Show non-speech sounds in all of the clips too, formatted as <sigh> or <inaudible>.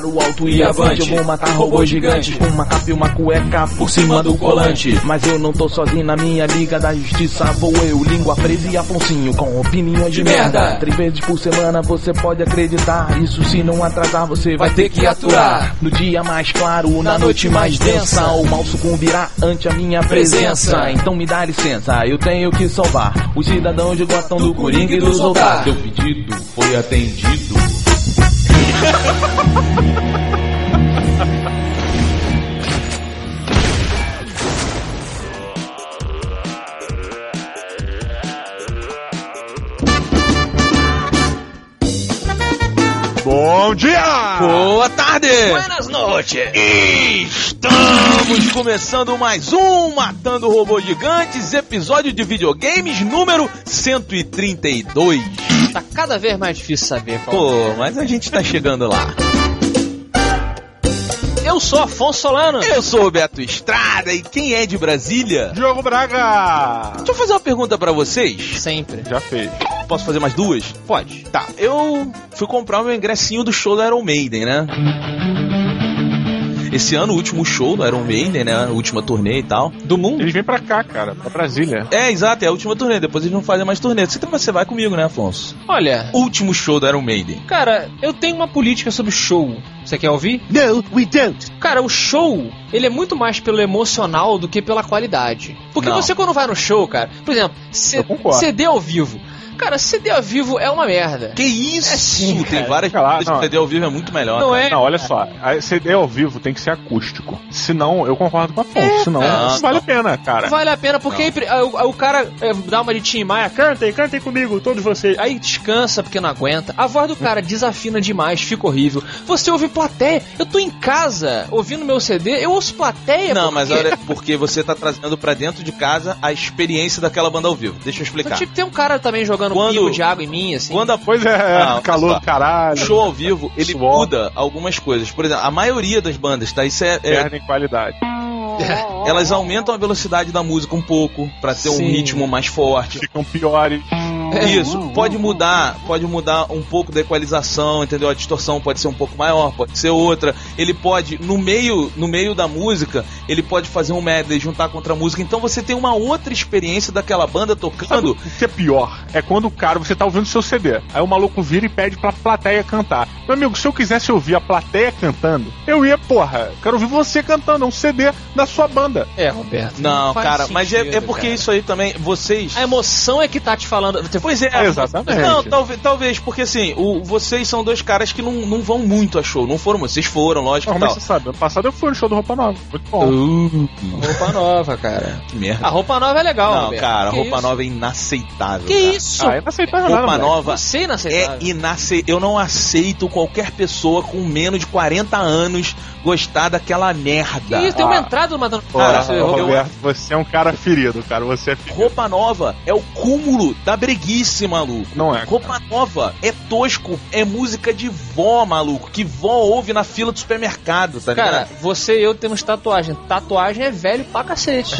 para o alto e avante. Eu vou matar robôs gigantes com uma capa e uma cueca por cima do colante. Mas eu não tô sozinho na minha liga da justiça. Vou eu, língua presa e Afonsinho com opiniões de merda. Três vezes por semana você pode acreditar. Isso se não atrasar, você vai ter que aturar. No dia mais claro, na noite mais densa, o mal sucumbirá ante a minha presença. Então me dá licença, eu tenho que salvar os cidadãos de Gotão do Coringa e do Zoltar. Seu pedido foi atendido. Bom dia! Boa tarde! Buenas noches! Estamos começando mais um Matando Robôs Gigantes, episódio de videogames número 132. Tá cada vez mais difícil saber qual Pô, mas a gente tá chegando lá. Eu sou Afonso Solano. Eu sou o Beto Estrada e quem é de Brasília? Diogo Braga! Deixa eu fazer uma pergunta pra vocês. Sempre. Já fez. Posso fazer mais duas? Pode. Tá, eu fui comprar o meu ingressinho do show do Iron Maiden, né? Esse ano, o último show do Iron Maiden, né? A última turnê e tal. Do mundo? Eles vêm pra cá, cara, pra Brasília. É, exato, é a última turnê. Depois eles não fazem mais turnê. Você, você vai comigo, né, Afonso? Olha, Último show do Iron Maiden. cara, eu tenho uma política sobre show. Você quer ouvir? No, we don't. Cara, o show, ele é muito mais pelo emocional do que pela qualidade. Porque Não. você quando vai no show, cara, por exemplo. CD ao vivo. Cara, CD ao vivo é uma merda. Que isso? É sim, Tem várias coisas não. que CD ao vivo é muito melhor. Não cara. é? Não, olha só, CD ao vivo tem que ser acústico. Senão, eu concordo com a Afonso. Senão, Ah, não vale a pena, cara. Vale a pena, porque aí, o, o cara é, dá uma de Tim Maia, cantem, cantem comigo, todos vocês. Aí descansa porque não aguenta. A voz do cara desafina demais, fica horrível. Você ouve plateia. Eu tô em casa ouvindo meu CD, eu ouço plateia. Não, por mas olha, porque você tá trazendo pra dentro de casa a experiência daquela banda ao vivo. Deixa eu Então explicar. tinha que ter um cara também jogando Quando- pingo de água em mim, assim. Quando a Pois é, Não, <laughs> calor do caralho. show ao vivo, ele Suor. muda algumas coisas. Por exemplo, a maioria das bandas, tá? Isso é, é- qualidade. <laughs> elas aumentam a velocidade da música um pouco pra ter um Sim. ritmo mais forte. Ficam piores. Isso, pode mudar, pode mudar um pouco da equalização, entendeu? A distorção pode ser um pouco maior, pode ser outra. Ele pode, no meio, no meio da música, ele pode fazer um medley, juntar com outra música. Então você tem uma outra experiência daquela banda Sabe tocando. o que é pior? É quando o cara, você tá ouvindo seu CD. Aí o maluco vira e pede pra plateia cantar. Meu amigo, se eu quisesse ouvir a plateia cantando, eu ia, porra, quero ouvir você cantando, é um CD da sua banda. É, Roberto. Não, faz cara, mas é, sentido, é porque cara. isso aí também, vocês. A emoção é que tá te falando. Pois é, Exatamente. Não, talvez, talvez, porque assim, o, vocês são dois caras que não, não vão muito a show. Não foram, vocês foram, lógico. Não, mas você sabe, ano passado eu fui no show do Roupa Nova. Muito bom. Uh, Roupa nova, cara. que merda. A roupa nova é legal, não, Roberto. cara, Que roupa isso? nova é inaceitável. Que cara. isso? Ah, é inaceitável nada, Roupa moleque. nova Você é é inaceitável. inaceitável. Eu não aceito qualquer pessoa com menos de 40 anos gostar daquela merda. Que isso? Tem uma Ah. entrada no Matando Cara, Você- eu- Roberto, você é um cara ferido, cara. Você é ferido. Roupa nova é o cúmulo da breguice, maluco. Não é. Roupa nova é tosco, é música de vó, maluco. Que vó ouve na fila do supermercado, tá Cara, ligado? você e eu temos tatuagem. Tatuagem é velho pra cacete.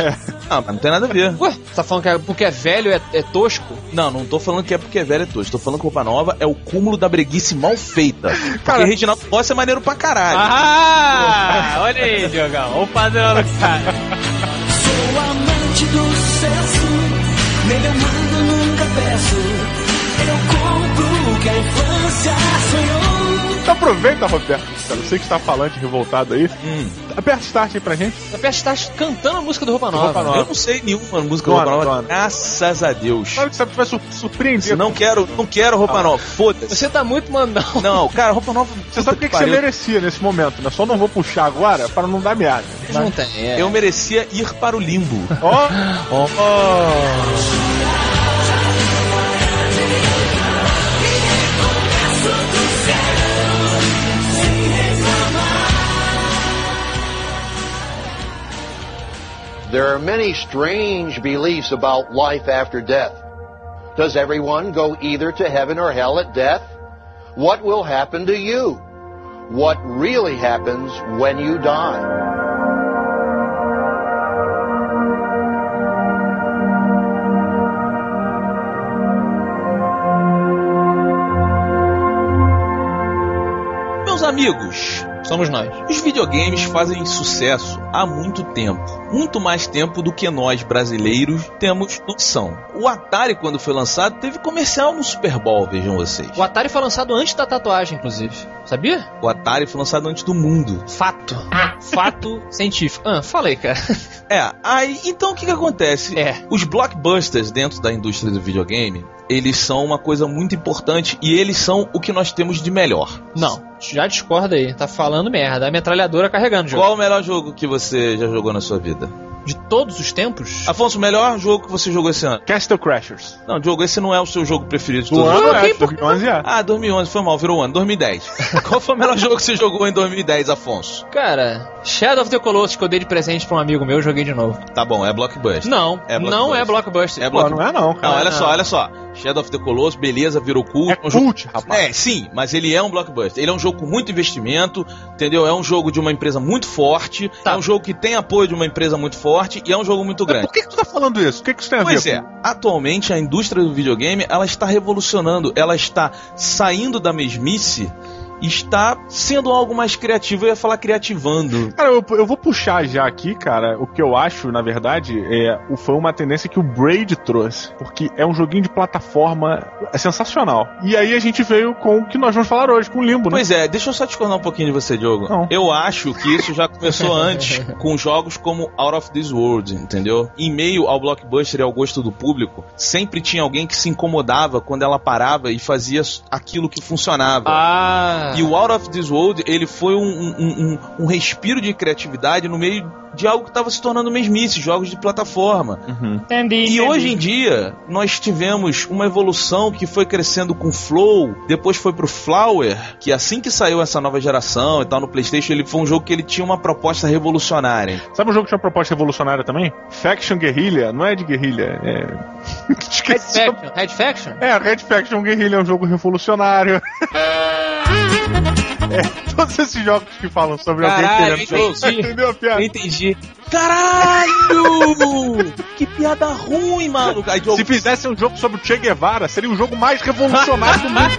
Ah, mas não tem nada a ver. Ué, você tá falando que é- porque é velho é, é tosco? Não, não tô falando que é porque é velho é tosco. Tô falando que roupa nova é o cúmulo da breguice mal feita. Porque Cara- Reginaldo Rossi é maneiro pra caralho. Ah, olha aí, Diogão. O padrão do cara. Sou amante do sucesso, melhor mando nunca peço. Eu compro o que a infância sonhou. Então aproveita, Roberto. Cara, eu sei que está falante, revoltado aí. Hum. Aperta start aí pra gente. A Peste tá cantando a música do Roupa Nova. Roupa Nova. Eu não sei nenhuma música Dona, roupa nova. dona. Graças a Deus. Claro que você vai sur- surpreender. Não quero, não quero roupa nova. Foda-se. Você tá muito mandão. Não, cara, roupa nova. Você sabe o que, que você pariu. merecia nesse momento, né? Só não vou puxar agora para não dar meada. Não tem. É. Eu merecia ir para o limbo. Ó, <laughs> There are many strange beliefs about life after death. Does everyone go either to heaven or hell at death? What will happen to you? What really happens when you die? Meus amigos, Somos nós. Os videogames fazem sucesso há muito tempo. Muito mais tempo do que nós, brasileiros, temos noção. O Atari, quando foi lançado, teve comercial no Super Bowl, vejam vocês. O Atari foi lançado antes da tatuagem, inclusive. Sabia? O Atari foi lançado antes do mundo. Fato. Fato <laughs> científico. Ah, falei, cara. É, aí então o que que acontece? É. Os blockbusters dentro da indústria do videogame, eles são uma coisa muito importante e eles são o que nós temos de melhor. Não, já discorda aí. Tá falando merda. A metralhadora carregando o jogo. Qual o melhor jogo que você já jogou na sua vida? De todos os tempos? Afonso, o melhor jogo que você jogou esse ano? Castle Crashers. Não, Diogo, esse não é o seu jogo preferido de Do todos os ano tempos. é, 2011 é. Ah, 2011, foi mal, virou um ano. 2010. <laughs> Qual foi o melhor jogo que você jogou em 2010, Afonso? Cara, Shadow of the Colossus que eu dei de presente pra um amigo meu, eu joguei de novo. Tá bom, é Blockbuster. Não, É não é Blockbuster. É Pô, Blockbuster. não é não, Não, cara. olha só, olha só. Shadow of the Colossus, beleza, virou cult. É um jogo- cult, rapaz. É, sim, mas ele é um blockbuster. Ele é um jogo com muito investimento, entendeu? É um jogo de uma empresa muito forte, Tá. é um jogo que tem apoio de uma empresa muito forte e é um jogo muito grande. Por que, que tu tá falando isso? O que, que isso tem a Pois ver? é, atualmente a indústria do videogame ela está revolucionando, ela está saindo da mesmice está sendo algo mais criativo. Eu ia falar criativando. Cara, eu, eu vou puxar já aqui, cara, o que eu acho, na verdade, é, o- foi uma tendência que o Braid trouxe. Porque é um joguinho de plataforma é sensacional. E aí a gente veio com o que nós vamos falar hoje, com o Limbo, né? Pois é, deixa eu só discordar um pouquinho de você, Diogo. Não. Eu acho que isso já começou <laughs> antes com jogos como Out of This World, entendeu? Em meio ao blockbuster e ao gosto do público, sempre tinha alguém que se incomodava quando ela parava e fazia aquilo que funcionava. Ah. E o Out of This World, ele foi um, um, um- um respiro de criatividade no meio de algo que estava se tornando mesmice, jogos de plataforma. Uhum. Entendi. E hoje em dia, nós tivemos uma evolução que foi crescendo com Flow, depois foi pro Flower, que assim que saiu essa nova geração e tal no PlayStation, ele foi um jogo que ele tinha uma proposta revolucionária. Sabe um jogo que tinha uma proposta revolucionária também? Faction Guerrilla. Não é de guerrilha, é. <laughs> Red Esqueci. Faction. Red Faction? É, Red Faction Guerrilla é um jogo revolucionário. <laughs> é, todos esses jogos que falam sobre Caralho, alguém querendo. entendi. Entendeu a piada? Eu entendi. Caralho! que piada ruim, Diogo, Se fizesse um jogo sobre o Che Guevara, seria o jogo mais revolucionário do mundo.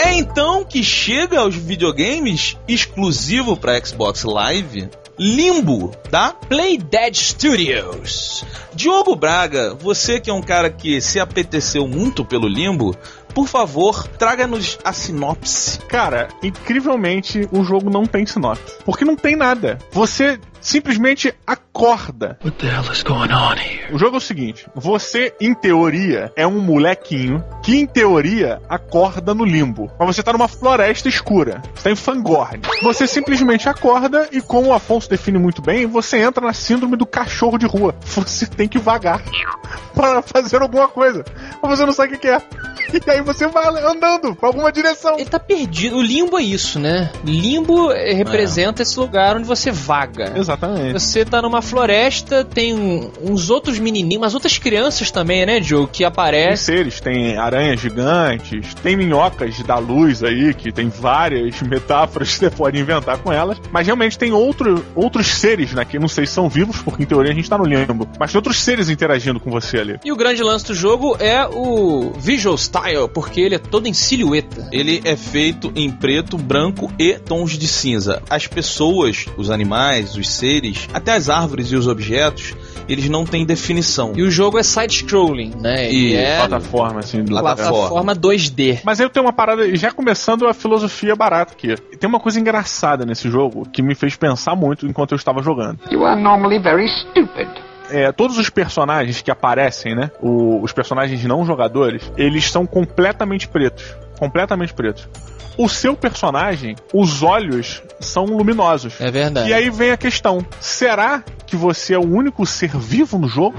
É então que chega aos videogames exclusivo para Xbox Live Limbo, da Play Dead Studios. Diogo Braga, você que é um cara que se apeteceu muito pelo Limbo, por favor, traga-nos a sinopse. Cara, incrivelmente o jogo não tem sinopse. Porque não tem nada. Você simplesmente acorda. What the hell is going on here? O jogo é o seguinte: você, em teoria, é um molequinho que, em teoria, acorda no limbo. Mas você tá numa floresta escura. Você tá em Fangorn. Você simplesmente acorda e, como o Afonso define muito bem, você entra na síndrome do cachorro de rua. Você tem que vagar <laughs> para fazer alguma coisa. Mas você não sabe o que é. E aí você vai andando pra alguma direção. Ele tá perdido. O limbo é isso, né? Limbo eh, representa esse lugar onde você vaga. Exatamente. Você tá numa floresta, tem uns outros menininhos, umas outras crianças também, né, Joe? Que Tem aparecem. seres, tem aranhas gigantes, tem minhocas da luz aí, que tem várias metáforas que você pode inventar com elas, mas realmente tem outro, outros seres, né, que não sei se são vivos, porque em teoria a gente tá no limbo, mas tem outros seres interagindo com você ali. E o grande lance do jogo é o visual style, porque ele é todo em silhueta. Ele é feito em preto, branco e tons de cinza. As pessoas, os animais, os seres, até as árvores e os objetos, eles não têm definição. E o jogo é side-scrolling, né? E é Plataforma, assim, do Plataforma. plataforma 2D. Mas eu tenho uma parada, já começando a filosofia barata aqui. Tem uma coisa engraçada nesse jogo que me fez pensar muito enquanto eu estava jogando. You are normally very stupid. É, todos os personagens que aparecem, né? o- os personagens não jogadores, eles são completamente pretos. Completamente pretos. O seu personagem, os olhos são luminosos. É verdade. E aí vem a questão: será que você é o único ser vivo no jogo?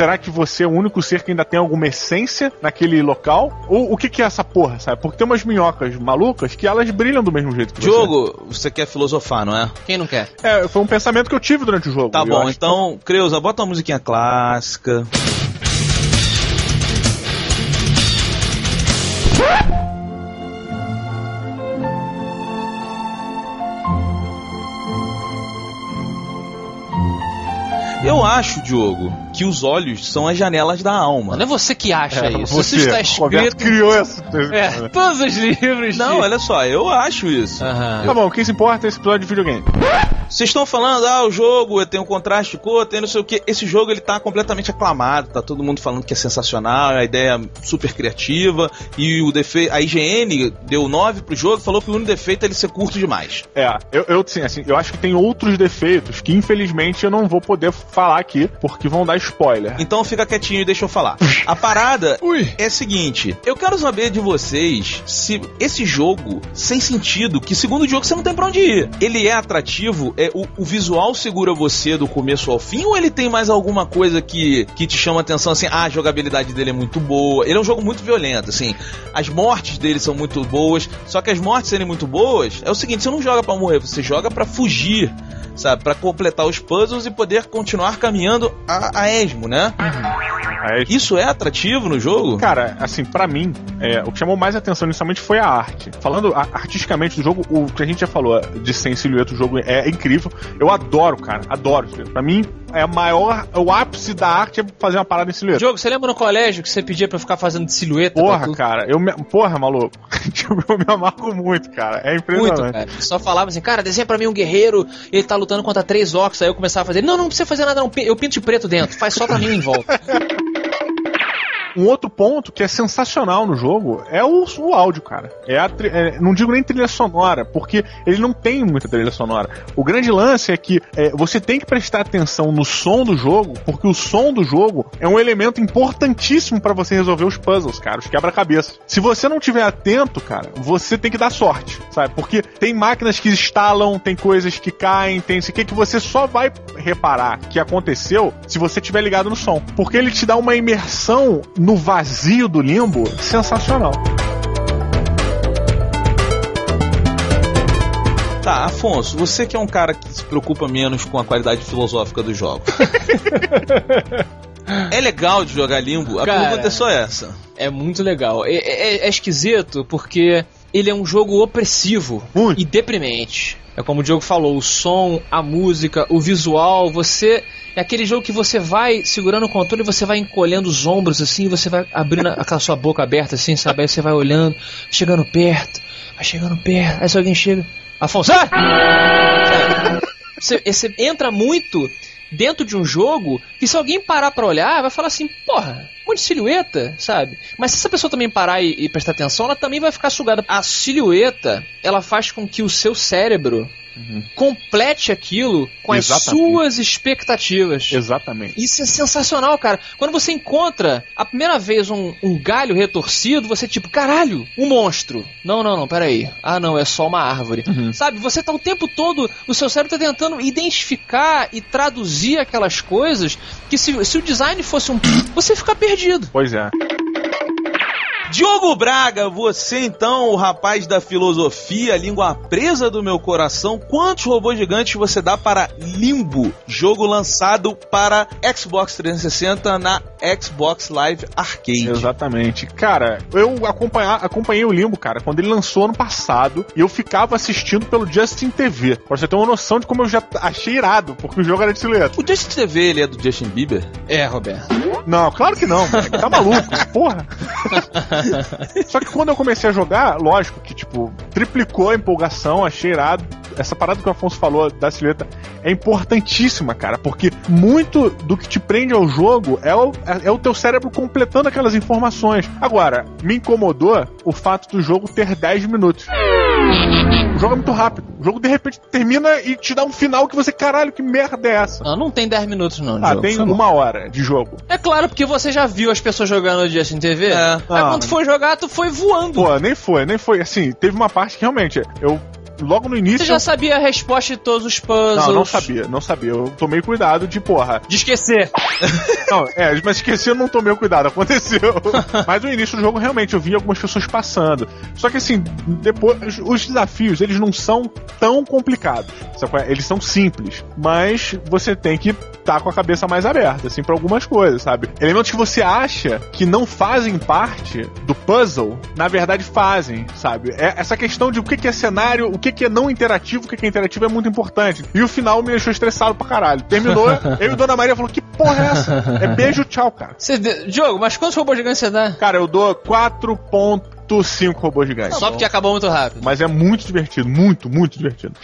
Será que você é o único ser que ainda tem alguma essência naquele local? Ou o que, que é essa porra, sabe? Porque tem umas minhocas malucas que elas brilham do mesmo jeito que você. Diogo, você quer filosofar, não é? Quem não quer? É, foi um pensamento que eu tive durante o jogo. Tá bom, então, Creuza, bota uma musiquinha clássica. Eu acho, Diogo, que os olhos são as janelas da alma. Não é você que acha É, isso. você, Isso está Roberto, escrito. criou essa. É, todos os livros. Não, de... olha só, eu acho isso. Aham. Tá bom, o que se importa é esse episódio de videogame. Vocês estão falando, ah, o jogo tem um contraste de cor, tem não sei o que. Esse jogo ele tá completamente aclamado, tá todo mundo falando que é sensacional, é a ideia super criativa. E o defeito. A IGN deu 9 pro jogo e falou que o único defeito é ele ser curto demais. É, eu, eu, sim, assim, eu acho que tem outros defeitos que infelizmente eu não vou poder falar aqui, porque vão dar spoiler. Então fica quietinho e deixa eu falar. A parada <laughs> é a seguinte: eu quero saber de vocês se esse jogo, sem sentido, que segundo o jogo você não tem pra onde ir, ele é atrativo, é o, o visual segura você do começo ao fim, ou ele tem mais alguma coisa que, que te chama atenção, assim, ah, a jogabilidade dele é muito boa. Ele é um jogo muito violento, assim, as mortes dele são muito boas, só que as mortes serem muito boas, é o seguinte, você não joga pra morrer, você joga pra fugir. Sabe, pra completar os puzzles e poder continuar caminhando a, a esmo, né? Aí, Isso é atrativo no jogo? Cara, assim, pra mim, é, o que chamou mais atenção inicialmente foi a arte. Falando a- artisticamente do jogo, o que a gente já falou de sem silhueta, o jogo é incrível. Eu adoro, cara, adoro. Pra mim, é a maior, o ápice da arte é fazer uma parada em silhueta. Diogo, você lembra no colégio que você pedia pra eu ficar fazendo de silhueta? Porra, cara, eu me, porra, maluco, <laughs> eu me amarro muito, cara. É Muito, impressionante. cara. Só falava assim, cara, desenha pra mim um guerreiro, ele tá lutando contra três orcs. Aí eu começava a fazer, não, não precisa fazer nada, não. Eu pinto de preto dentro, faz só pra mim em volta. <laughs> Um outro ponto que é sensacional no jogo é o, o áudio, cara. É a é, não digo nem trilha sonora, porque ele não tem muita trilha sonora. O grande lance é que é, você tem que prestar atenção no som do jogo, porque o som do jogo é um elemento importantíssimo pra você resolver os puzzles, cara, os quebra-cabeça. Se você não tiver atento, cara, você tem que dar sorte, sabe? Porque tem máquinas que estalam, tem coisas que caem, tem isso aqui que você só vai reparar que aconteceu se você tiver ligado no som. Porque ele te dá uma imersão no vazio do limbo sensacional. Tá, Afonso, você que é um cara que se preocupa menos com a qualidade filosófica dos jogos. <laughs> é legal de jogar limbo? A Cara. pergunta é só essa. É muito legal. É, é- é esquisito porque ele é um jogo opressivo Muito. e deprimente. É como o Diogo falou, o som, a música, o visual, você. É aquele jogo que você vai segurando o controle você vai encolhendo os ombros assim, você vai abrindo aquela sua boca aberta assim, sabe? Aí você vai olhando, chegando perto, vai chegando perto, aí se alguém chega. Afonso! Ah! Você, você entra muito dentro de um jogo que se alguém parar pra olhar, vai falar assim, porra, um monte de silhueta, sabe? Mas se essa pessoa também parar e, e prestar atenção, ela também vai ficar sugada. A silhueta, ela faz com que o seu cérebro complete aquilo com as Exatamente. suas expectativas. Exatamente. Isso é sensacional, cara. Quando você encontra a primeira vez um, um galho retorcido, você tipo, caralho, um monstro. Não, não, não, peraí. Ah, não, é só uma árvore. Sabe, você tá o tempo todo, o seu cérebro tá tentando identificar e traduzir aquelas coisas que se, se o design fosse um... Você fica perdido. Pois é. Diogo Braga, você então, o rapaz da filosofia, língua presa do meu coração, quantos robôs gigantes você dá para Limbo, jogo lançado para Xbox 360 na Xbox Live Arcade? Exatamente. Cara, eu acompanhei o Limbo, cara, quando ele lançou ano passado, e eu ficava assistindo pelo Justin TV. Pra você ter uma noção de como eu já achei irado, porque o jogo era de silhueta. O Justin TV, ele é do Justin Bieber? É, Roberto. Não, claro que não, moleque. Tá maluco, porra. <laughs> Só que quando eu comecei a jogar, lógico que, tipo, triplicou a empolgação, achei irado. Essa parada que o Afonso falou da silhueta é importantíssima, cara, porque muito do que te prende ao jogo é o, é, é o teu cérebro completando aquelas informações. Agora, me incomodou o fato do jogo ter 10 minutos. O jogo é muito rápido. O jogo de repente termina e te dá um final que você, caralho, que merda é essa? Não, não tem 10 minutos não, Ah, Diogo. tem mal. uma hora de jogo. É claro, porque você já viu as pessoas jogando no Justin TV. É. Aí Ah, quando tu foi jogar, tu foi voando. Pô, nem foi, nem foi. Assim, teve uma parte que realmente eu. Logo no início. Você já sabia a resposta de todos os puzzles. Não, não sabia, não sabia. Eu tomei cuidado de, porra. De esquecer. <laughs> Não, é, mas esqueci, eu não tomei o cuidado, aconteceu. <laughs> mas no início do jogo, realmente, eu vi algumas pessoas passando. Só que assim, depois, os desafios, eles não são tão complicados. é? Eles são simples. Mas você tem que estar com a cabeça mais aberta, assim, pra algumas coisas, sabe? Elementos que você acha que não fazem parte do puzzle, na verdade fazem, sabe? É essa questão de o que que é cenário, o que que, que é não interativo, o que, que é interativo é muito importante. E o final me deixou estressado pra caralho. Terminou, <laughs> eu e Dona Maria falou: que porra é essa? É beijo, tchau, cara. De- Diogo, mas quantos robôs gigantes você dá? Cara, eu dou 4.5 robôs gigantes. Só porque acabou muito rápido. Mas é muito divertido, muito, muito divertido.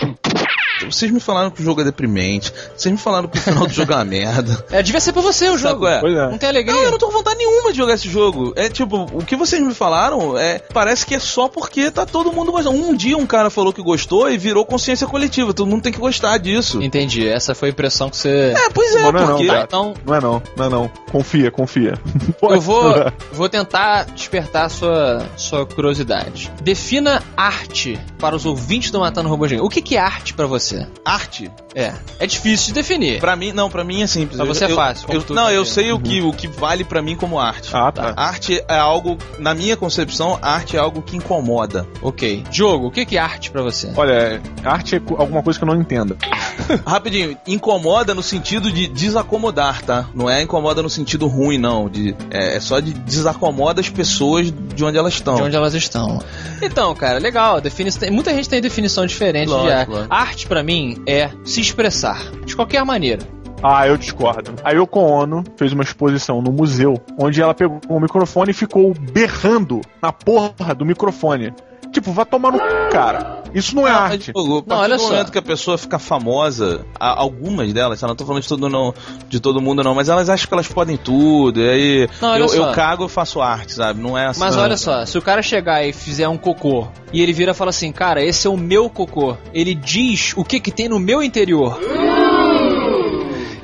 Vocês me falaram que o jogo é deprimente. Vocês me falaram que o final do jogo é uma merda. <laughs> É, devia ser pra você o jogo. é? É. Não tem alegria. Não, eu não tô com vontade nenhuma de jogar esse jogo. É tipo, o que vocês me falaram é. Parece que é só porque tá todo mundo gostando. Um dia um cara falou que gostou e virou consciência coletiva. Todo mundo tem que gostar disso. Entendi, essa foi a impressão que você. É, pois é, não é não, porque. cara. Então, Não é não, não é não. Confia, confia. <laughs> eu vou, vou tentar despertar sua, sua curiosidade. Defina arte para os ouvintes do Matando Robô Gigante. O que, que é arte pra você? Arte, É, é difícil de definir. pra mim, não, pra mim é simples. Pra você Eu- é fácil, eu- não, eu sei o, que, o que vale pra mim como arte. Ah, tá. Arte é algo, na minha concepção, arte é algo que incomoda. Ok. Diogo, o que, que é arte pra você? Olha, arte é alguma coisa que eu não entendo. <laughs> Rapidinho, incomoda no sentido de desacomodar, tá? Não é incomoda no sentido ruim, não. De, é, é só de desacomoda as pessoas de onde elas estão. De onde elas estão. Então, cara, legal. Defini muita gente tem definição diferente de Lógico, arte. lógico. Arte, pra mim, é se expressar. De qualquer maneira. Ah, eu discordo. A Yoko Ono fez uma exposição no museu onde ela pegou o microfone e ficou berrando na porra do microfone. Tipo, vai tomar no c, cara. Isso não é Não, arte. a partir olha só. momento que a pessoa fica famosa, algumas delas, eu não tô falando de todo, não, de todo mundo não, mas elas acham que elas podem tudo, e aí Não, olha eu, só. eu cago eu faço arte, sabe? Não é assim. Mas não. olha só, se o cara chegar e fizer um cocô e ele vira e fala assim, cara, esse é o meu cocô. Ele diz o que que tem no meu interior.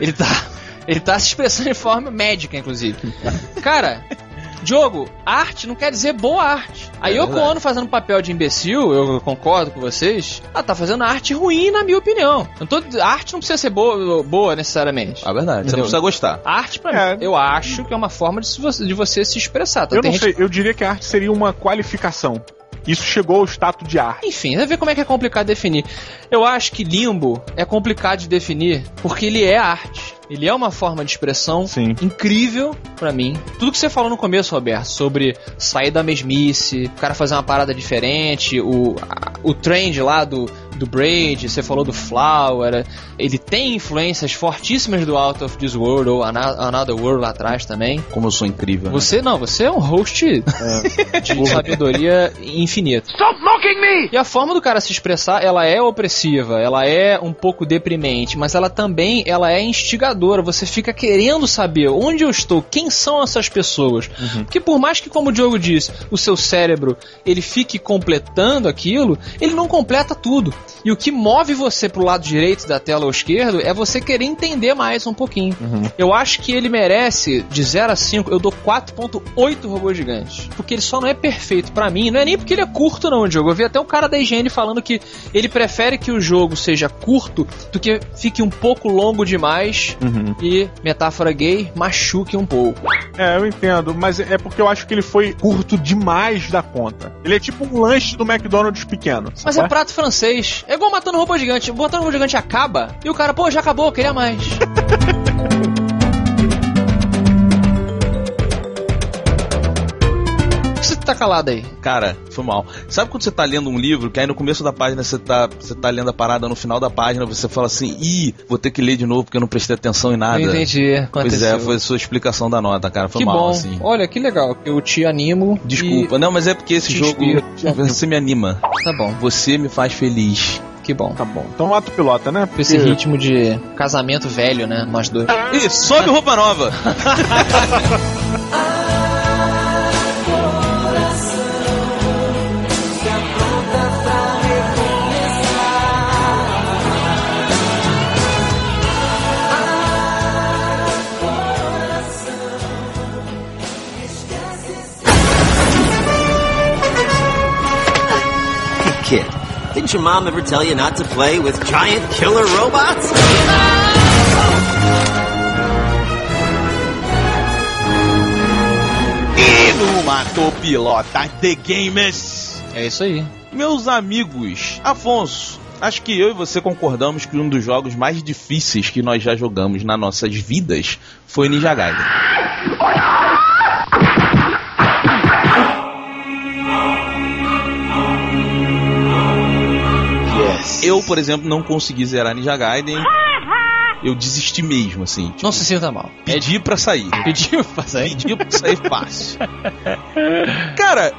Ele tá, ele tá se expressando de forma médica, inclusive. Cara, Diogo, arte não quer dizer boa arte. A É Yoko verdade. Ono fazendo papel de imbecil, eu concordo com vocês, ela tá fazendo arte ruim, na minha opinião. A arte não precisa ser boa, boa necessariamente. A verdade, você Entendeu? não precisa gostar. A arte, pra É. mim, eu acho que é uma forma de, você- de você se expressar. Então, Eu não gente sei, eu diria que a arte seria uma qualificação. Isso chegou ao status de arte. Enfim, vai ver como é que é complicado definir. Eu acho que limbo é complicado de definir porque ele é arte. Ele é uma forma de expressão Sim. incrível pra mim. Tudo que você falou no começo, Roberto, sobre sair da mesmice, o cara fazer uma parada diferente, o, a- o trend lá do, do Braid, você falou do Flower, ele tem influências fortíssimas do Out of This World ou Another World lá atrás também. Como eu sou incrível. né? Você não, você é um host <laughs> de sabedoria infinita. Stop mocking me! E a forma do cara se expressar, ela é opressiva, ela é um pouco deprimente, mas ela também ela é instigadora. Você fica querendo saber onde eu estou, quem são essas pessoas. Porque por mais que, como o Diogo disse, o seu cérebro ele fique completando aquilo, ele não completa tudo. E o que move você pro lado direito da tela ou esquerdo é você querer entender mais um pouquinho. Eu acho que ele merece, de 0 a 5, eu dou 4.8 robôs gigantes. Porque ele só não é perfeito pra mim. Não é nem porque ele é curto, não, Diogo. Eu vi até um cara da IGN falando que ele prefere que o jogo seja curto do que fique um pouco longo demais e, metáfora gay, machuque um pouco. É, eu entendo, mas é porque eu acho que ele foi curto demais da conta. Ele é tipo um lanche do McDonald's pequeno. Mas sabe? é prato francês. É igual matando robô gigante. O matando robô gigante acaba e o cara, pô, já acabou, queria mais. <laughs> tá calado aí? Cara, foi mal. Sabe quando você tá lendo um livro, que aí no começo da página você tá, você tá lendo a parada, no final da página você fala assim, ih, vou ter que ler de novo porque eu não prestei atenção em nada. Eu entendi. Pois Aconteceu. é, foi a sua explicação da nota, cara. Foi que mal, bom. assim. Olha, que legal. Eu te animo. Desculpa. Não, mas é porque esse jogo. <laughs> Você me anima. e- Tá bom. Você me faz feliz. Que bom. Tá bom. Então mata o pilota, né? Com esse Porque- ritmo de casamento velho, né? Nós dois. Ih, sobe roupa nova! <laughs> didn't your mom ever tell you not to play with giant killer robots? E no Matou Pilota The Gamers. É isso aí. Meus amigos, Afonso, acho que eu e você concordamos que um dos jogos mais difíceis que nós já jogamos nas nossas vidas foi Ninja Gaiden. <laughs> por exemplo, não consegui zerar Ninja Gaiden. <laughs> Eu desisti mesmo, assim. Tipo, Não se sinta mal. Pedi pra sair. Pediu pra sair? Pedi pra sair fácil. <laughs> Cara,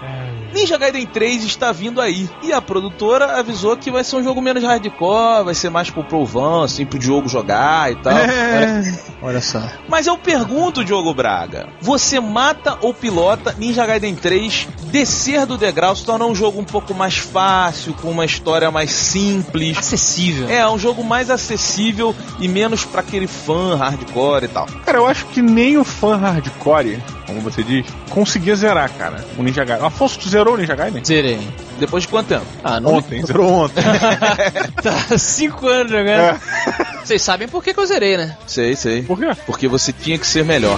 Ninja Gaiden 3 está vindo aí. E a produtora avisou que vai ser um jogo menos hardcore, vai ser mais pro provão, assim, pro Diogo jogar e tal. É. Olha só. Mas eu pergunto, Diogo Braga, você mata ou pilota Ninja Gaiden 3 descer do degrau, se tornar um jogo um pouco mais fácil, com uma história mais simples. Acessível. É, um jogo mais acessível e menos pra aquele fã hardcore e tal. Cara, eu acho que nem o fã hardcore, como você diz, conseguia zerar, cara, o Ninja Gaiden. Afonso, tu zerou o Ninja Gaiden? Zerei. Depois de quanto tempo? Ah, não. Ontem, zerou ontem. <laughs> Tá cinco anos jogando. É. Vocês sabem por que, que eu zerei, né? Sei, sei. Por quê? Porque você tinha que ser melhor.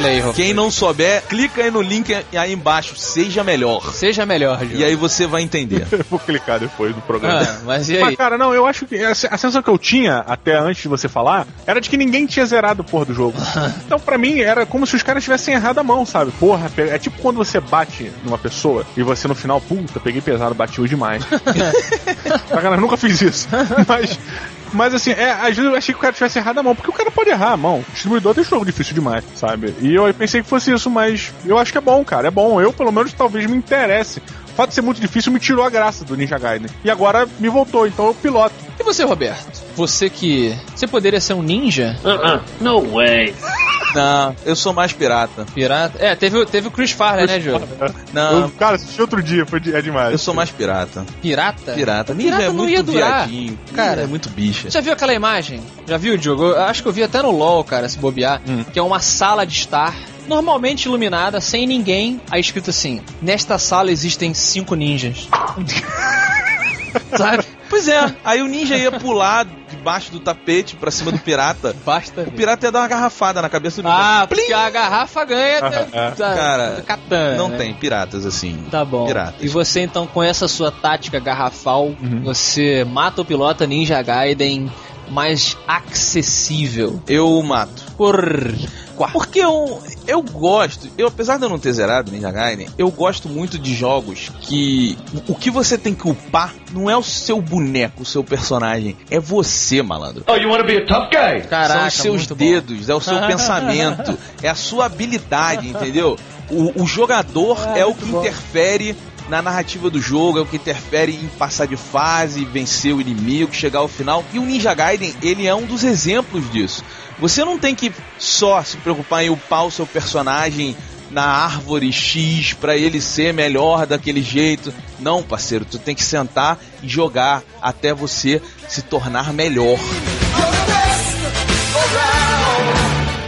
Olha aí. Quem não souber, clica aí no link aí embaixo, seja melhor. Seja melhor, Ju. E aí você vai entender. <laughs> Eu vou clicar depois do programa. Ah, mas e aí? Mas, cara, não, eu acho que a, sensação que eu tinha, até antes de você falar, era de que ninguém tinha zerado o porra do jogo. <laughs> então, pra mim, era como se os caras tivessem errado a mão, sabe? Porra, é tipo quando você bate numa pessoa e você no final, puta, peguei pesado, bati demais. <laughs> Sacanagem, nunca fiz isso. Mas. Mas assim, é, às vezes eu achei que o cara tivesse errado a mão, porque o cara pode errar a mão. O distribuidor tem jogo difícil demais, sabe? E eu pensei que fosse isso, mas eu acho que é bom, cara. É bom. Eu, pelo menos, talvez me interesse. O fato de ser muito difícil me tirou a graça do Ninja Gaiden. E agora me voltou, então eu piloto. E você, Roberto? Você que. Você poderia ser um ninja? No way. Não, eu sou mais pirata. Pirata? É, teve, o- teve o Chris Farley, né, Ju? Não, Eu, cara, assisti outro dia, foi, de- é demais. eu sou mais pirata. Pirata? Pirata. Pirata Ninja é não muito ia durar. viadinho. Cara. Cara, é muito bicha. Já viu aquela imagem? Já viu, Diogo? Eu acho que eu vi até no LoL, cara, se bobear. Que é uma sala de estar, normalmente iluminada, sem ninguém. Aí escrito assim: Nesta sala existem cinco ninjas. <laughs> Sabe? Pois é, aí o ninja ia pular debaixo do tapete pra cima do pirata. Basta. O pirata ia dar uma garrafada na cabeça do Ah, Plim! porque a garrafa ganha <laughs> da, da, Cara, katana. Não né? tem piratas assim. Tá bom. Piratas. E você então, com essa sua tática garrafal, você mata o pilota Ninja Gaiden mais acessível. Eu mato. Por. Porque eu, eu gosto, eu apesar de eu não ter zerado Ninja Gaiden, eu gosto muito de jogos que o que você tem que upar não é o seu boneco, o seu personagem, é você, malandro. Oh, you wanna be a tough guy? Caraca, São os seus muito bom. dedos, é o seu <laughs> pensamento, é a sua habilidade, entendeu? O, o jogador é o que interfere na narrativa do jogo, é o que interfere em passar de fase, vencer o inimigo, chegar ao final. E o Ninja Gaiden, ele é um dos exemplos disso. Você não tem que só se preocupar em upar o seu personagem na árvore X pra ele ser melhor daquele jeito. Não, parceiro, tu tem que sentar e jogar até você se tornar melhor.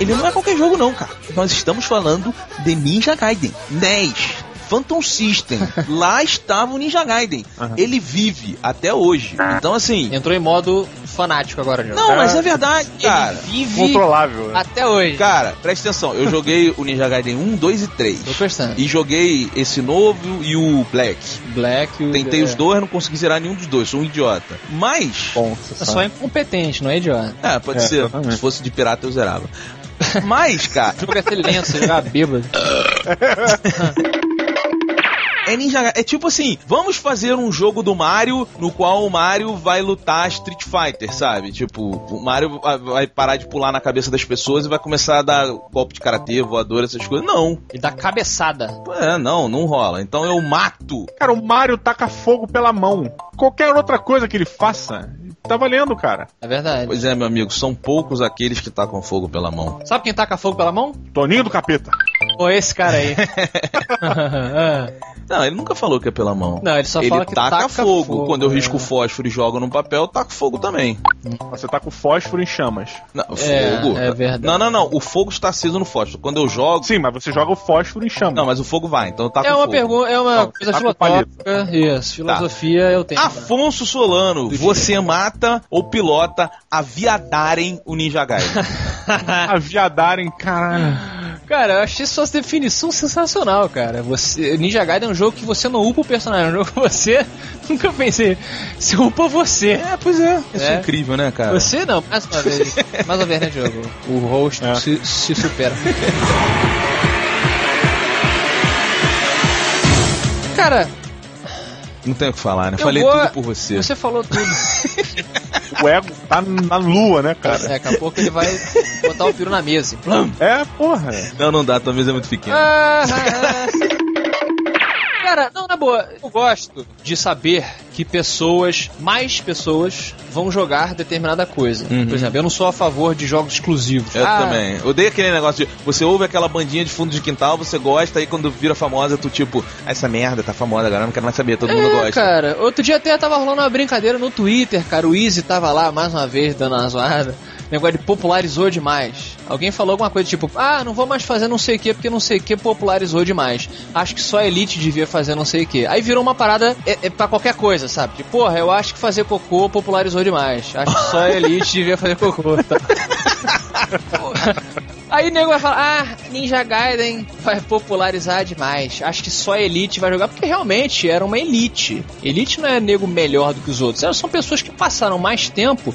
Ele não é qualquer jogo não, cara. Nós estamos falando de Ninja Gaiden 10. Phantom System. Lá estava o Ninja Gaiden. Ele vive até hoje. Então assim, Entrou em modo fanático agora, Diogo. não, mas é verdade, cara. Ele vive Controlável. né? até hoje. Cara, presta atenção. Eu joguei o Ninja Gaiden 1, 2 e 3. Tô prestando. E joguei esse novo e o Black. Black. o- Tentei é, os dois, não consegui zerar nenhum dos dois. Sou um idiota. Mas. Bom, É só incompetente, não é idiota. É, pode É, ser. exatamente. Se fosse de pirata, eu zerava. Mas, cara, <laughs> O jogo ser lento, você jogar bêbado. <laughs> é Ninja Gaiden. É tipo assim, vamos fazer um jogo do Mario no qual o Mario vai lutar Street Fighter, sabe? Tipo, o Mario vai- vai parar de pular na cabeça das pessoas e vai começar a dar golpe de karatê, voador, essas coisas. Não. E dá cabeçada. É, não, não rola. Então eu mato. Cara, o Mario taca fogo pela mão. Qualquer outra coisa que ele faça, tá valendo, cara. É verdade. Pois é, meu amigo, são poucos aqueles que tacam fogo pela mão. Sabe quem taca fogo pela mão? Toninho do capeta. Pô, esse cara aí. <laughs> Não, ele nunca falou que é pela mão. Não, ele só ele fala que taca, taca fogo. fogo, Quando eu é. risco fósforo e jogo no papel, eu taco fogo também. Você tá com fósforo em chamas. Não, É, fogo. é verdade. Não, não, não. O fogo está aceso no fósforo. Quando eu jogo. Sim, mas você joga o fósforo em chamas. Não, mas o fogo vai, então eu taco é uma fogo. pergunta, é uma Não, coisa filosófica. Isso, filosofia eu tenho. Afonso Solano, você mata ou pilota aviadarem o Ninja Gaiden? <laughs> Aviadarem, caralho. Cara, eu achei sua definição sensacional, cara. Você, Ninja Gaiden é um jogo que você não upa o personagem, é um jogo que você <laughs> nunca pensei. Você upa você. é, pois é. Isso é É. incrível, né, cara? Você não, mais uma vez. <laughs> mais uma vez, né, Diogo? O host É. se, se supera. Cara, Não tenho o que falar, né? Eu Falei vou- tudo por você. você falou tudo. <laughs> O ego tá na lua, né, cara? É, daqui a pouco ele vai botar o peru na mesa. Plam. É, porra. Não, não dá, tua mesa é muito pequena. Ah, ah, ah. Cara, não, na boa, eu gosto de saber que pessoas, mais pessoas, vão jogar determinada coisa. Uhum. Por exemplo, eu não sou a favor de jogos exclusivos. Eu Ah, também. Odeio aquele negócio de você ouve aquela bandinha de fundo de quintal, você gosta, aí quando vira famosa, tu tipo, "Ah, essa merda tá famosa agora, não quero mais saber, todo mundo É, gosta. cara, outro dia até tava rolando uma brincadeira no Twitter, cara. O Easy tava lá mais uma vez dando uma zoada. Negócio de popularizou demais. Alguém falou alguma coisa tipo, ah, não vou mais fazer não sei o que porque não sei o que popularizou demais. Acho que só a Elite devia fazer não sei o que. Aí virou uma parada é, é pra qualquer coisa, sabe? Tipo, porra, eu acho que fazer cocô popularizou demais. Acho que só a Elite <laughs> devia fazer cocô. Tá? <laughs> Aí o nego vai falar, ah, Ninja Gaiden vai popularizar demais. Acho que só a Elite vai jogar, porque realmente era uma Elite. Elite não é nego melhor do que os outros. Elas são pessoas que passaram mais tempo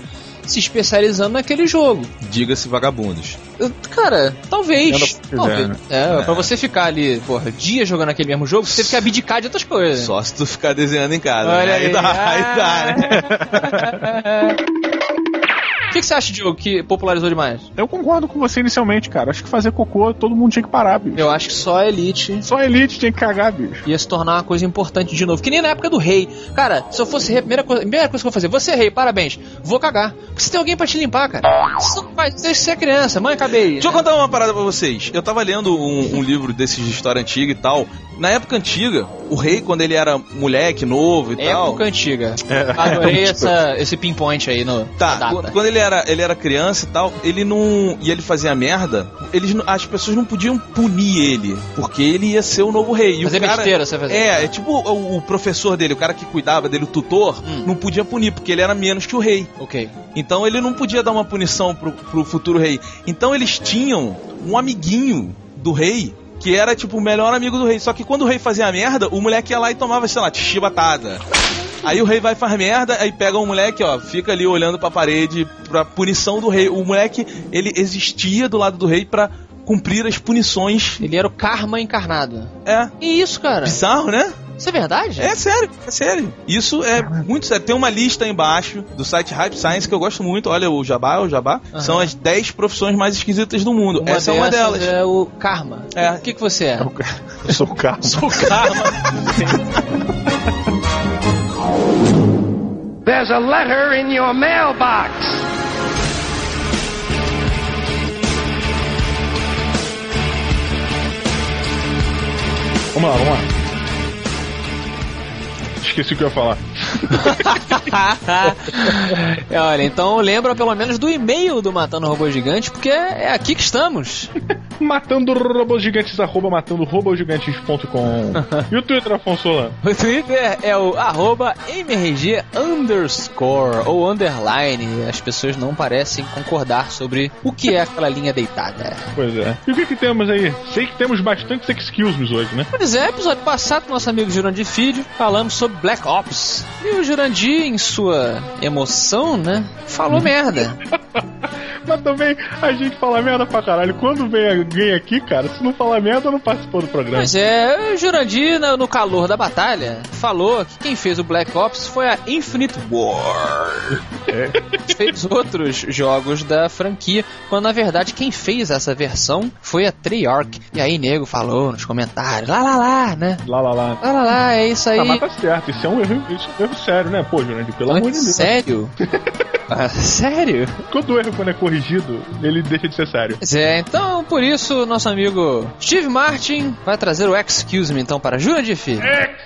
se especializando naquele jogo. Diga-se vagabundos. Cara, talvez. Talvez. né? É, pra você ficar ali, porra, dias jogando aquele mesmo jogo, você teve que abdicar de outras coisas. Só se tu ficar desenhando em casa. Olha né? aí. dá, aí dá, né? <laughs> O que, que você acha, Diogo, que popularizou demais? Eu concordo com você inicialmente, cara. Acho que fazer cocô todo mundo tinha que parar, bicho. Eu acho que só a Elite Só a elite tinha que cagar, bicho. ia se tornar uma coisa importante de novo. Que nem na época do rei. Cara, se eu fosse rei, a primeira coisa, a primeira coisa que eu vou fazer, você é rei, parabéns. Vou cagar. Porque você tem alguém pra te limpar, cara. Você não deixa você é criança, mãe, acabei. Deixa eu contar uma parada pra vocês. Eu tava lendo um, um livro desses de história antiga e tal. Na época antiga, o rei, quando ele era moleque, novo e tal. Época antiga. É. Adorei essa, esse pinpoint aí no, Tá, quando ele era, ele era criança e tal, ele não. E ele fazia merda, eles, as pessoas não podiam punir ele, porque ele ia ser o novo rei. E Fazer cara, besteira, você fazer. É, é tipo o, o professor dele, o cara que cuidava dele, o tutor, Hum. não podia punir, porque ele era menos que o rei. Ok. Então ele não podia dar uma punição pro, pro futuro rei. Então eles tinham um amiguinho do rei. Que era tipo o melhor amigo do rei. Só que quando o rei fazia merda, o moleque ia lá e tomava, sei lá, chibatada. Aí o rei vai faz merda, aí pega o moleque, ó, fica ali olhando pra parede pra punição do rei. O moleque, ele existia do lado do rei pra cumprir as punições. Ele era o karma encarnado. É. E isso, cara? Bizarro, né? Isso é verdade? É sério, é sério. Isso é muito sério. Tem uma lista aí embaixo do site Hype Science que eu gosto muito. Olha, o Jabá, o Jabá. Aham. São as 10 profissões mais esquisitas do mundo. Uma Essa é uma delas. É o karma. É. O que, que você é? Eu sou o carro. <laughs> Sou o karma. There's a letter in your mailbox. Vamos lá, vamos lá. Esqueci o que eu ia falar. <laughs> Olha, então lembra pelo menos do e-mail do Matando Robô Gigante, porque é aqui que estamos. <laughs> Matando robôs gigantes, arroba matando robôsgigantes.com. <laughs> E o Twitter, Afonso Solano? O Twitter é o arroba MRG underscore ou underline. As pessoas não parecem concordar sobre o que é aquela linha deitada. Pois é. E o que que temos aí? Sei que temos bastante excuse me hoje, né? Pois é, episódio passado, nosso amigo Jurandir Filho, falamos sobre Black Ops. E o Jurandir, em sua emoção, né, falou <laughs> merda. Mas também a gente fala merda pra caralho. Quando vem alguém aqui, cara, se não falar merda, não participou do programa. Pois é, o Jurandir, no calor da batalha, falou que quem fez o Black Ops foi a Infinite War. Fez outros jogos da franquia, quando na verdade quem fez essa versão foi a Treyarch. E aí, nego falou nos comentários, lá lá lá, né? Lá, lá, lá. Lá lá lá, é isso aí. Ah, mas tá certo. Isso é um erro, isso é um erro sério, né? Pô, Jurandir, pelo amor de Deus. Sério? <laughs> Ah, sério? Quando o erro quando é corrigido, ele deixa de ser sério. É, então por isso nosso amigo Steve Martin vai trazer o Excuse Me então para Jura de Filho. Um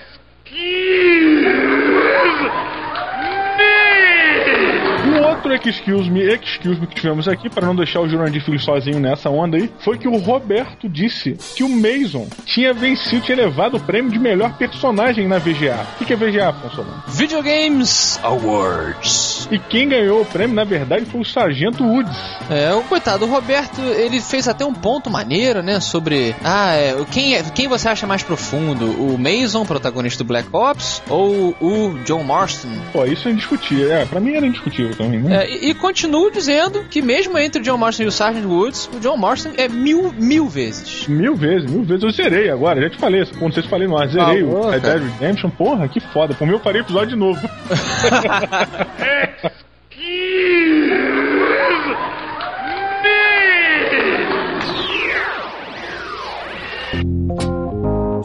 outro excuse me, excuse me que tivemos aqui, para não deixar o Jurandir Filho sozinho nessa onda aí, foi que o Roberto disse que o Mason tinha vencido, tinha levado o prêmio de melhor personagem na VGA. O que, é VGA, Afonso? Video Games Awards. E quem ganhou o prêmio, na verdade, foi o Sargento Woods. É, o coitado, o Roberto, ele fez até um ponto maneiro, né, sobre, ah, é, quem, é, quem você acha mais profundo, o Mason, protagonista do Black Ops, ou o John Marston? Pô, isso é indiscutível. É, pra mim era indiscutível também, né? É, e, e continuo dizendo que mesmo entre o John Marston e o Sargent Woods, o John Marston é mil, mil vezes. Mil vezes, mil vezes. Eu zerei agora, já te falei, quando vocês falei no ar, zerei Falou, o Red. Dead Redemption. Porra, que foda. Por mim eu faria episódio de novo.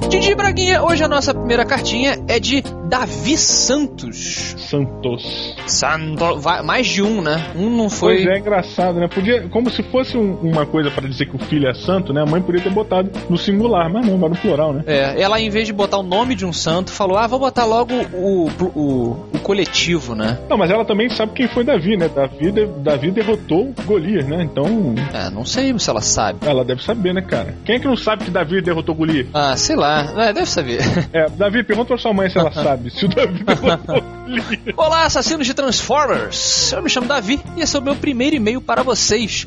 Didi Braguinha, hoje a nossa primeira cartinha é de Davi Santos. Santos. Santo, vai- mais de um, né? Um não foi. Pois é, engraçado, né? Podia, como se fosse um- uma coisa pra dizer que o filho é santo, né? A mãe podia ter botado no singular, mas não, vai no plural, né? É, ela em vez de botar o nome de um santo, falou: ah, vou botar logo o, o, o coletivo, né? Não, mas ela também sabe quem foi Davi, né? Davi, de- Davi derrotou Golias, né? Então, É, não sei se ela sabe. ela deve saber, né, cara? Quem é que não sabe que Davi derrotou Golias? Ah, sei lá, é, deve saber. É, Davi, pergunta pra sua mãe se ela sabe. <laughs> Se o Davi. Olá, assassinos de Transformers! Eu me chamo Davi e esse é o meu primeiro e-mail para vocês.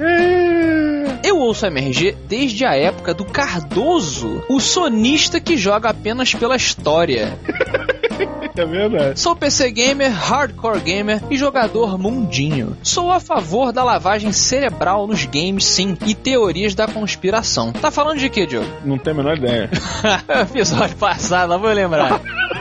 Eu ouço MRG desde a época do Cardoso, o sonista que joga apenas pela história. É verdade. Sou PC gamer, hardcore gamer e jogador mundinho. Sou a favor da lavagem cerebral nos games, sim, e teorias da conspiração. Tá falando de quê, Diogo? Não tenho a menor ideia. <laughs> Episódio passado, não vou lembrar. <laughs>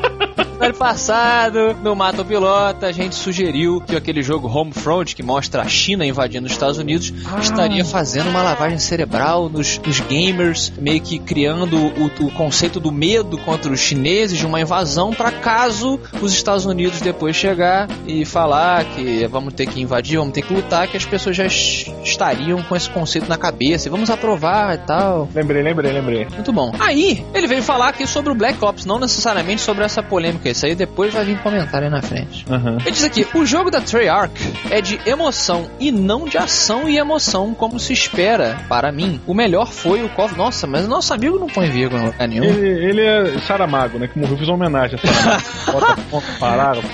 Ano passado, no Mato Pilota, a gente sugeriu que aquele jogo Homefront, que mostra a China invadindo os Estados Unidos, estaria fazendo uma lavagem cerebral nos, nos gamers, meio que criando o, o conceito do medo contra os chineses de uma invasão, para caso os Estados Unidos depois chegar e falar que vamos ter que invadir, vamos ter que lutar, que as pessoas já es- estariam com esse conceito na cabeça e vamos aprovar e tal. Lembrei, lembrei, lembrei. Muito bom. Aí, ele veio falar aqui sobre o Black Ops, não necessariamente sobre essa polêmica. Isso aí depois vai vir comentário aí na frente. Aham. Ele diz aqui: o jogo da Treyarch é de emoção e não de ação e emoção, como se espera. Para mim, o melhor foi o KOF. Nossa, mas o nosso amigo não põe vírgula em lugar nenhum. Ele, ele é Saramago, né? Que morreu, fiz uma homenagem a Saramago. Bota <laughs>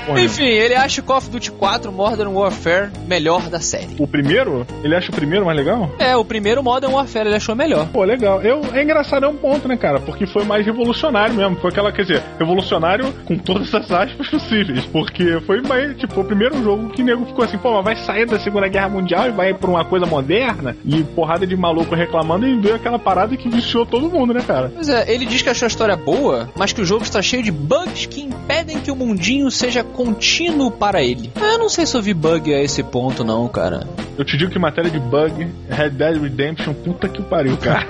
ponto. Enfim, ele acha o Call of Duty 4 Modern Warfare melhor da série. O primeiro? Ele acha o primeiro mais legal? É, o primeiro Modern Warfare ele achou melhor. Pô, legal. Eu, é engraçado, é um ponto, né, cara? Porque foi mais revolucionário mesmo. Foi aquela, quer dizer, revolucionário com todas as aspas possíveis. Porque foi mais, tipo, o primeiro jogo que o nego ficou assim, pô, mas vai sair da Segunda Guerra Mundial e vai pra uma coisa moderna e porrada de maluco reclamando e veio aquela parada que viciou todo mundo, né, cara? Pois é, ele diz que achou a história boa, mas que o jogo está cheio de bugs que impedem que o mundinho seja contínuo para ele. Ah, Eu não sei se eu vi bug a esse ponto, não, cara. Eu te digo que matéria de bug, Red Dead Redemption, puta que pariu, cara.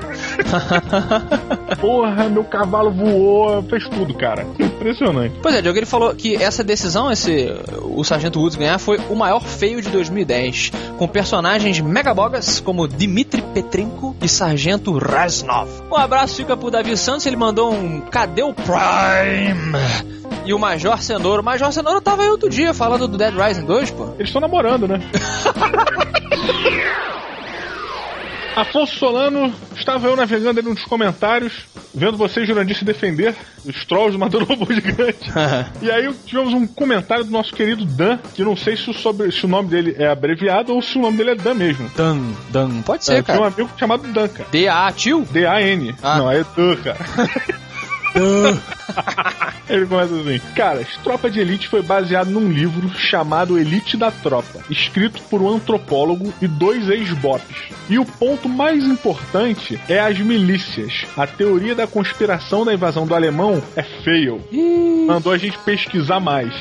<laughs> Porra, meu cavalo voou, fez tudo, cara. Impressionante. Pois é, Diogo, ele falou que essa decisão, esse o Sargento Woods ganhar, foi o maior feio de 2010, com personagens megabogas como Dmitry Petrenko e Sargento Raznov. Um abraço fica pro Davi Santos, ele mandou um Cadê o Prime? E o Major Cenoura. O Major Cenoura tava aí outro dia falando do Dead Rising 2, pô. Eles estão namorando, né? <laughs> Afonso Solano, estava eu navegando ali nos comentários, vendo você, Jurandir, se defender dos trolls do Robô Gigante. <laughs> e aí tivemos um comentário do nosso querido Dan, que não sei se o, sobre- se o nome dele é abreviado ou se o nome dele é Dan mesmo. Dan, Dan. Pode É, ser, Tem um cara. amigo chamado Dan, cara. D-A, tio? D-A-N. Ah. Não, é Dan, cara. <laughs> <laughs> Ele começa assim: Cara, Tropa de Elite foi baseado num livro chamado Elite da Tropa, escrito por um antropólogo e dois ex-bops. E o ponto mais importante é as milícias. A teoria da conspiração da invasão do alemão é fail. Mandou a gente pesquisar mais.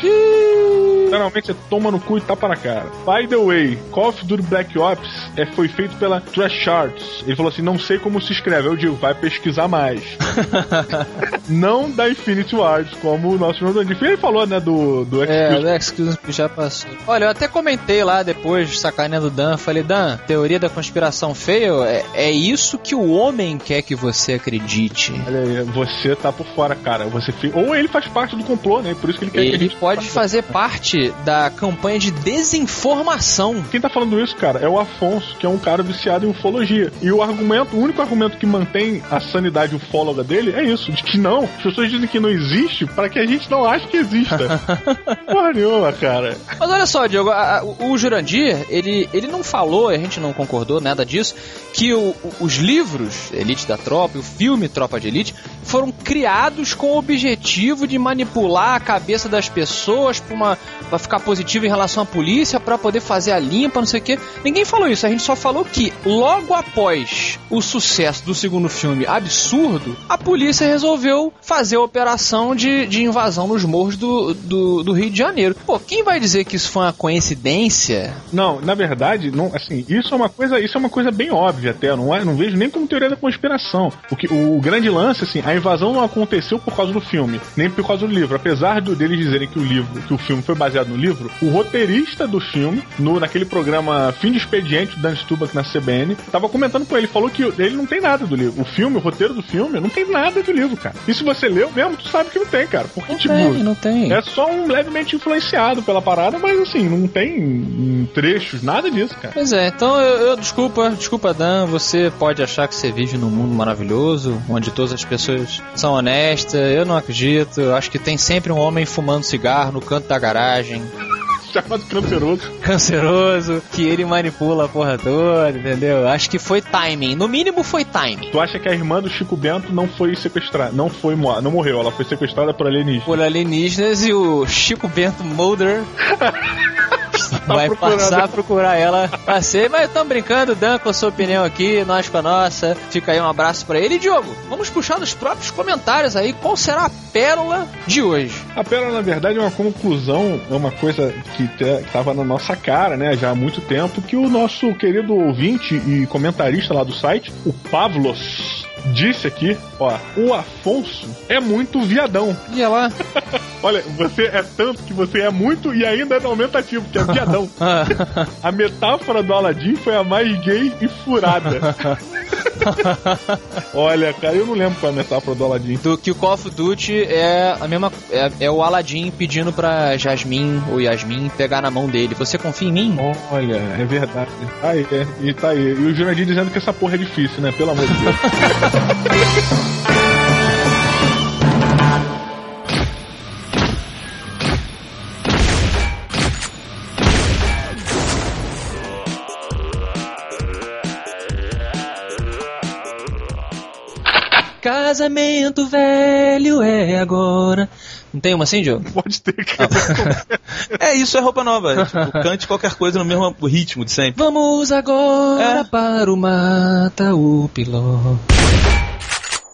Geralmente você toma no cu e tapa na cara. By the way, Call of Duty Black Ops é, foi feito pela Trash Arts. Ele falou assim: não sei como se escreve. Eu digo, vai pesquisar mais. <laughs> não da Infinity Wars, como o nosso de Ele falou, né, do, do É, Execution. o Excuse que já passou. Olha, eu até comentei lá depois, sacaneando o Dan, falei, Dan, teoria da conspiração feia é, é isso que o homem quer que você acredite. Olha aí, você tá por fora, cara. Você Ou ele faz parte do complô, né? Por isso que ele quer que a Ele pode fazer parte da campanha de desinformação. Quem tá falando isso, cara, é o Afonso, que é um cara viciado em ufologia. E o argumento, o único argumento que mantém a sanidade ufóloga dele é isso, de que não. As pessoas dizem que não existe para que a gente não ache que exista. <laughs> Porra nenhuma, cara. Mas olha só, Diogo, a- a- o Jurandir, ele, ele não falou, a gente não concordou nada disso, que o- o- os livros Elite da Tropa e o filme Tropa de Elite foram criados com o objetivo de manipular a cabeça das pessoas para uma, pra ficar positivo em relação à polícia, pra poder fazer a limpa, não sei o quê. Ninguém falou isso, a gente só falou que logo após o sucesso do segundo filme absurdo, a polícia resolveu fazer a operação de, de invasão nos morros do, do, do Rio de Janeiro. Pô, quem vai dizer que isso foi uma coincidência? Não, na verdade, não, assim, isso é uma coisa, isso é uma coisa bem óbvia até, não é, não vejo nem como teoria da conspiração. Porque o grande lance, assim, a invasão não aconteceu por causa do filme, nem por causa do livro. Apesar do, deles dizerem que o livro, que o filme foi baseado no livro, o roteirista do filme, no, naquele programa Fim de Expediente do Dan Stubach na CBN, tava comentando com ele, falou que ele não tem nada do livro. O filme, o roteiro do filme, não tem nada do livro, cara. E se você leu mesmo, tu sabe que não tem, cara. Porque, Não tipo, tem, não tem. é só um levemente influenciado pela parada, mas assim, não tem trechos, nada disso, cara. Pois é, então eu, eu- desculpa, desculpa Dan, você pode achar que você vive num mundo maravilhoso, onde todas as pessoas são honestas, eu não acredito, eu acho que tem sempre um homem fumando cigarro no canto da garagem, Chamado canceroso. canceroso, que ele manipula a porra toda, entendeu? Acho que foi timing, no mínimo foi timing. Tu acha que a irmã do Chico Bento não foi sequestrada? Não foi não morreu, ela foi sequestrada por alienígenas. Por alienígenas e o Chico Bento Mulder <laughs> vai procurando. passar a procurar ela pra ser, mas estamos brincando, Dan com a sua opinião aqui, nós com a nossa. Fica aí um abraço pra ele. E Diogo, vamos puxar nos próprios comentários aí qual será a pérola de hoje. A pérola, na verdade, é uma conclusão, é uma coisa que te- que tava na nossa cara, né, já há muito tempo, que o nosso querido ouvinte e comentarista lá do site, o Pavlos, disse aqui, ó, o Afonso é muito viadão. E lá. <laughs> Olha, você é tanto que você é muito e ainda é no aumentativo, que é viadão. <laughs> a metáfora do Aladdin foi a mais gay e furada. <laughs> Olha, cara, eu não lembro qual é a metáfora do Aladdin. Do que o Call of Duty é a mesma. É, é o Aladdin pedindo pra Jasmine ou Yasmin pegar na mão dele. Você confia em mim? Olha, é verdade. Tá aí, é, e tá aí. E o Jurandir dizendo que essa porra é difícil, né? Pelo amor de Deus. <laughs> Casamento velho é agora. Não tem uma assim, Diogo? <laughs> Pode ter, cara. <laughs> É, isso é roupa nova. É, tipo, cante qualquer coisa no mesmo ritmo de sempre. Vamos agora para o Mata o Piló.